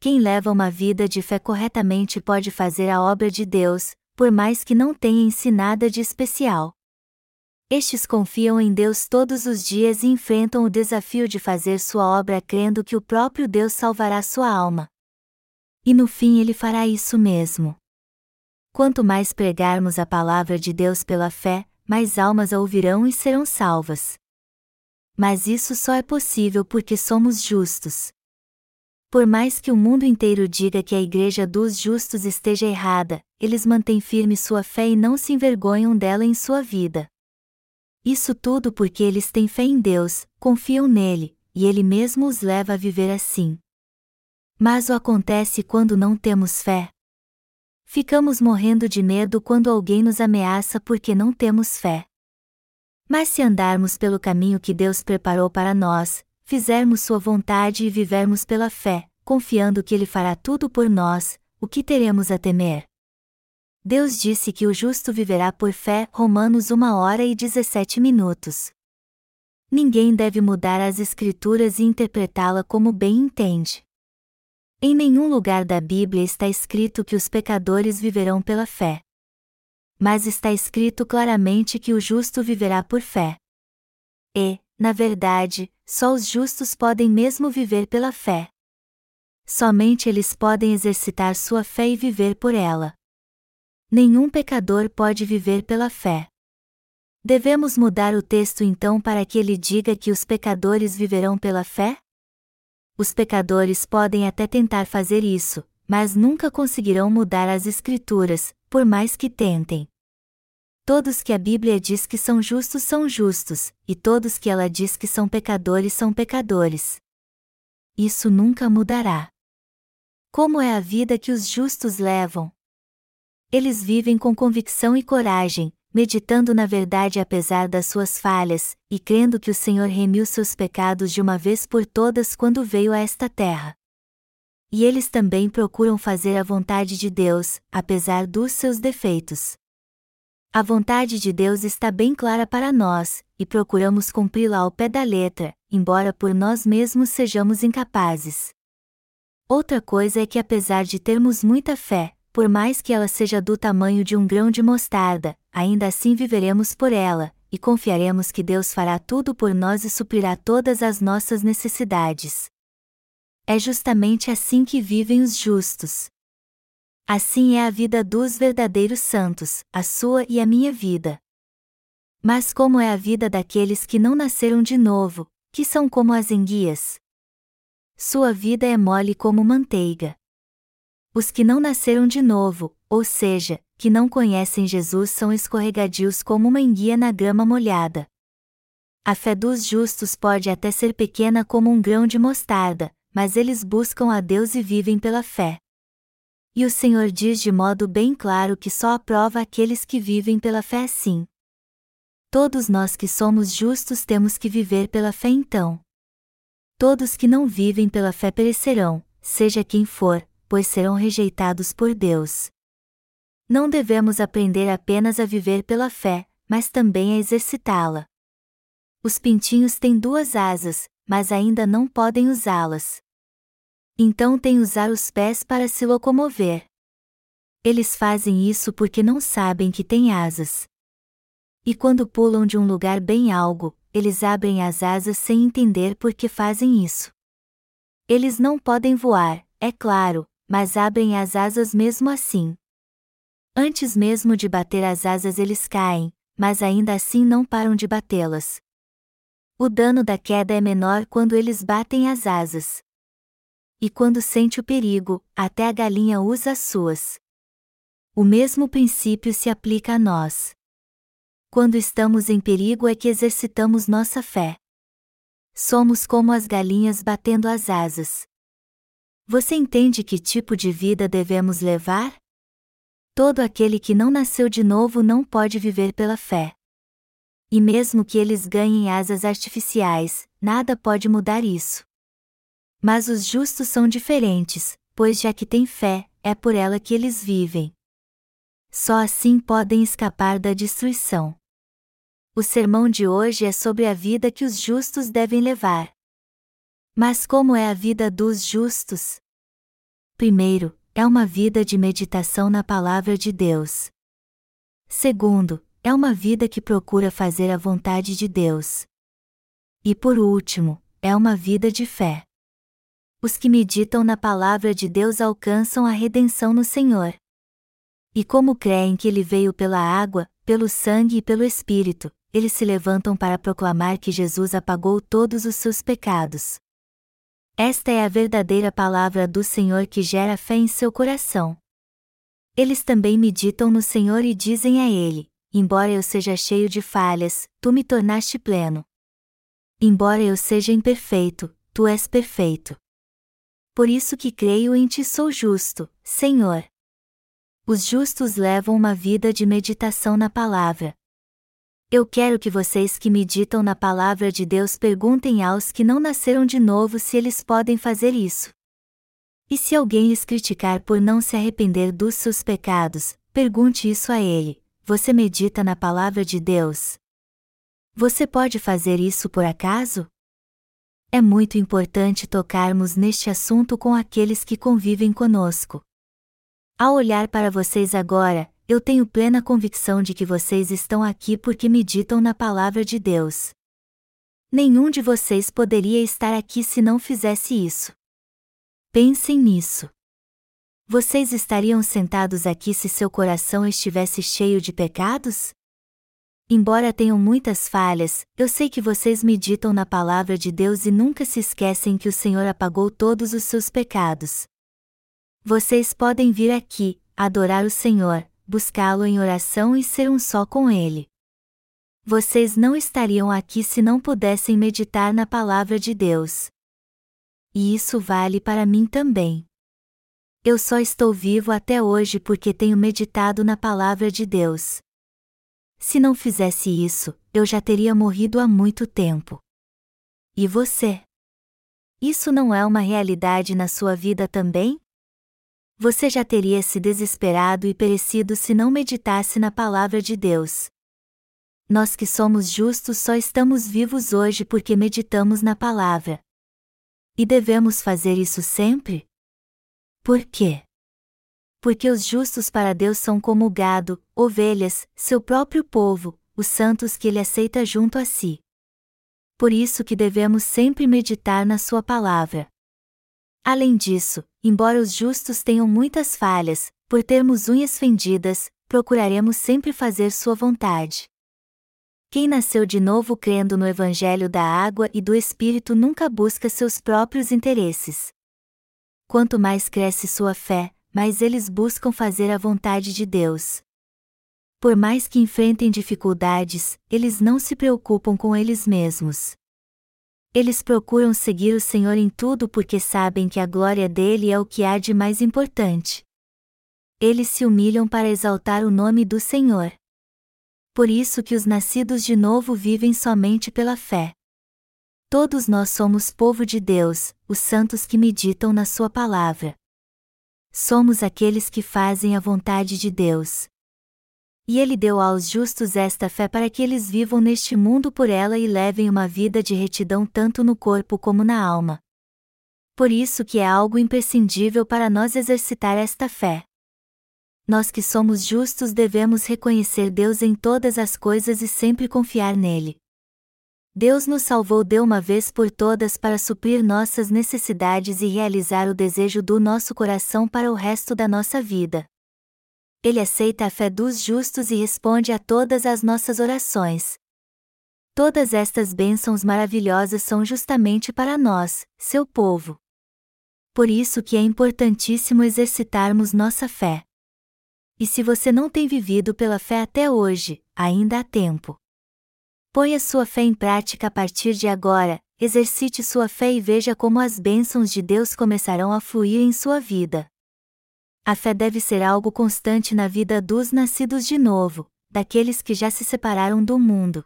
Quem leva uma vida de fé corretamente pode fazer a obra de Deus, por mais que não tenha em si nada de especial. Estes confiam em Deus todos os dias e enfrentam o desafio de fazer sua obra crendo que o próprio Deus salvará sua alma. E no fim ele fará isso mesmo. Quanto mais pregarmos a palavra de Deus pela fé, mais almas a ouvirão e serão salvas. Mas isso só é possível porque somos justos. Por mais que o mundo inteiro diga que a Igreja dos Justos esteja errada, eles mantêm firme sua fé e não se envergonham dela em sua vida. Isso tudo porque eles têm fé em Deus, confiam nele, e ele mesmo os leva a viver assim. Mas o acontece quando não temos fé. Ficamos morrendo de medo quando alguém nos ameaça porque não temos fé. Mas se andarmos pelo caminho que Deus preparou para nós, fizermos Sua vontade e vivermos pela fé, confiando que Ele fará tudo por nós, o que teremos a temer? Deus disse que o justo viverá por fé, Romanos 1 hora e 17 minutos. Ninguém deve mudar as Escrituras e interpretá-la como bem entende. Em nenhum lugar da Bíblia está escrito que os pecadores viverão pela fé. Mas está escrito claramente que o justo viverá por fé. E, na verdade, só os justos podem mesmo viver pela fé. Somente eles podem exercitar sua fé e viver por ela. Nenhum pecador pode viver pela fé. Devemos mudar o texto então para que ele diga que os pecadores viverão pela fé? Os pecadores podem até tentar fazer isso, mas nunca conseguirão mudar as Escrituras, por mais que tentem. Todos que a Bíblia diz que são justos são justos, e todos que ela diz que são pecadores são pecadores. Isso nunca mudará. Como é a vida que os justos levam? Eles vivem com convicção e coragem, meditando na verdade apesar das suas falhas, e crendo que o Senhor remiu seus pecados de uma vez por todas quando veio a esta terra. E eles também procuram fazer a vontade de Deus, apesar dos seus defeitos. A vontade de Deus está bem clara para nós, e procuramos cumpri-la ao pé da letra, embora por nós mesmos sejamos incapazes. Outra coisa é que apesar de termos muita fé, por mais que ela seja do tamanho de um grão de mostarda, ainda assim viveremos por ela, e confiaremos que Deus fará tudo por nós e suprirá todas as nossas necessidades. É justamente assim que vivem os justos. Assim é a vida dos verdadeiros santos, a sua e a minha vida. Mas como é a vida daqueles que não nasceram de novo, que são como as enguias? Sua vida é mole como manteiga. Os que não nasceram de novo, ou seja, que não conhecem Jesus são escorregadios como uma enguia na grama molhada. A fé dos justos pode até ser pequena como um grão de mostarda, mas eles buscam a Deus e vivem pela fé. E o Senhor diz de modo bem claro que só aprova aqueles que vivem pela fé assim. Todos nós que somos justos temos que viver pela fé então. Todos que não vivem pela fé perecerão, seja quem for, pois serão rejeitados por Deus. Não devemos aprender apenas a viver pela fé, mas também a exercitá-la. Os pintinhos têm duas asas, mas ainda não podem usá-las. Então têm usar os pés para se locomover. Eles fazem isso porque não sabem que têm asas. E quando pulam de um lugar bem alto, eles abrem as asas sem entender por que fazem isso. Eles não podem voar, é claro, mas abrem as asas mesmo assim. Antes mesmo de bater as asas eles caem, mas ainda assim não param de batê-las. O dano da queda é menor quando eles batem as asas. E quando sente o perigo, até a galinha usa as suas. O mesmo princípio se aplica a nós. Quando estamos em perigo é que exercitamos nossa fé. Somos como as galinhas batendo as asas. Você entende que tipo de vida devemos levar? Todo aquele que não nasceu de novo não pode viver pela fé. E mesmo que eles ganhem asas artificiais, nada pode mudar isso. Mas os justos são diferentes, pois já que têm fé, é por ela que eles vivem. Só assim podem escapar da destruição. O sermão de hoje é sobre a vida que os justos devem levar. Mas como é a vida dos justos? Primeiro, é uma vida de meditação na palavra de Deus. Segundo, é uma vida que procura fazer a vontade de Deus. E por último, é uma vida de fé. Os que meditam na palavra de Deus alcançam a redenção no Senhor. E como creem que ele veio pela água, pelo sangue e pelo Espírito, eles se levantam para proclamar que Jesus apagou todos os seus pecados. Esta é a verdadeira palavra do Senhor que gera fé em seu coração. Eles também meditam no Senhor e dizem a Ele: Embora eu seja cheio de falhas, tu me tornaste pleno. Embora eu seja imperfeito, tu és perfeito. Por isso que creio em ti sou justo, Senhor. Os justos levam uma vida de meditação na palavra. Eu quero que vocês que meditam na palavra de Deus perguntem aos que não nasceram de novo se eles podem fazer isso. E se alguém lhes criticar por não se arrepender dos seus pecados, pergunte isso a ele: Você medita na palavra de Deus? Você pode fazer isso por acaso? É muito importante tocarmos neste assunto com aqueles que convivem conosco. Ao olhar para vocês agora, eu tenho plena convicção de que vocês estão aqui porque meditam na palavra de Deus. Nenhum de vocês poderia estar aqui se não fizesse isso. Pensem nisso. Vocês estariam sentados aqui se seu coração estivesse cheio de pecados? Embora tenham muitas falhas, eu sei que vocês meditam na palavra de Deus e nunca se esquecem que o Senhor apagou todos os seus pecados. Vocês podem vir aqui, adorar o Senhor, buscá-lo em oração e ser um só com Ele. Vocês não estariam aqui se não pudessem meditar na palavra de Deus. E isso vale para mim também. Eu só estou vivo até hoje porque tenho meditado na palavra de Deus. Se não fizesse isso, eu já teria morrido há muito tempo. E você? Isso não é uma realidade na sua vida também? você já teria se desesperado e perecido se não meditasse na palavra de Deus. Nós que somos justos só estamos vivos hoje porque meditamos na palavra. E devemos fazer isso sempre? Por quê? Porque os justos para Deus são como o gado, ovelhas, seu próprio povo, os santos que ele aceita junto a si. Por isso que devemos sempre meditar na sua palavra. Além disso, embora os justos tenham muitas falhas, por termos unhas fendidas, procuraremos sempre fazer sua vontade. Quem nasceu de novo crendo no Evangelho da água e do Espírito nunca busca seus próprios interesses. Quanto mais cresce sua fé, mais eles buscam fazer a vontade de Deus. Por mais que enfrentem dificuldades, eles não se preocupam com eles mesmos. Eles procuram seguir o Senhor em tudo porque sabem que a glória dele é o que há de mais importante. Eles se humilham para exaltar o nome do Senhor. Por isso que os nascidos de novo vivem somente pela fé. Todos nós somos povo de Deus, os santos que meditam na Sua palavra. Somos aqueles que fazem a vontade de Deus. E ele deu aos justos esta fé para que eles vivam neste mundo por ela e levem uma vida de retidão tanto no corpo como na alma. Por isso que é algo imprescindível para nós exercitar esta fé. Nós que somos justos devemos reconhecer Deus em todas as coisas e sempre confiar nele. Deus nos salvou de uma vez por todas para suprir nossas necessidades e realizar o desejo do nosso coração para o resto da nossa vida. Ele aceita a fé dos justos e responde a todas as nossas orações. Todas estas bênçãos maravilhosas são justamente para nós, seu povo. Por isso que é importantíssimo exercitarmos nossa fé. E se você não tem vivido pela fé até hoje, ainda há tempo. Ponha sua fé em prática a partir de agora, exercite sua fé e veja como as bênçãos de Deus começarão a fluir em sua vida. A fé deve ser algo constante na vida dos nascidos de novo, daqueles que já se separaram do mundo.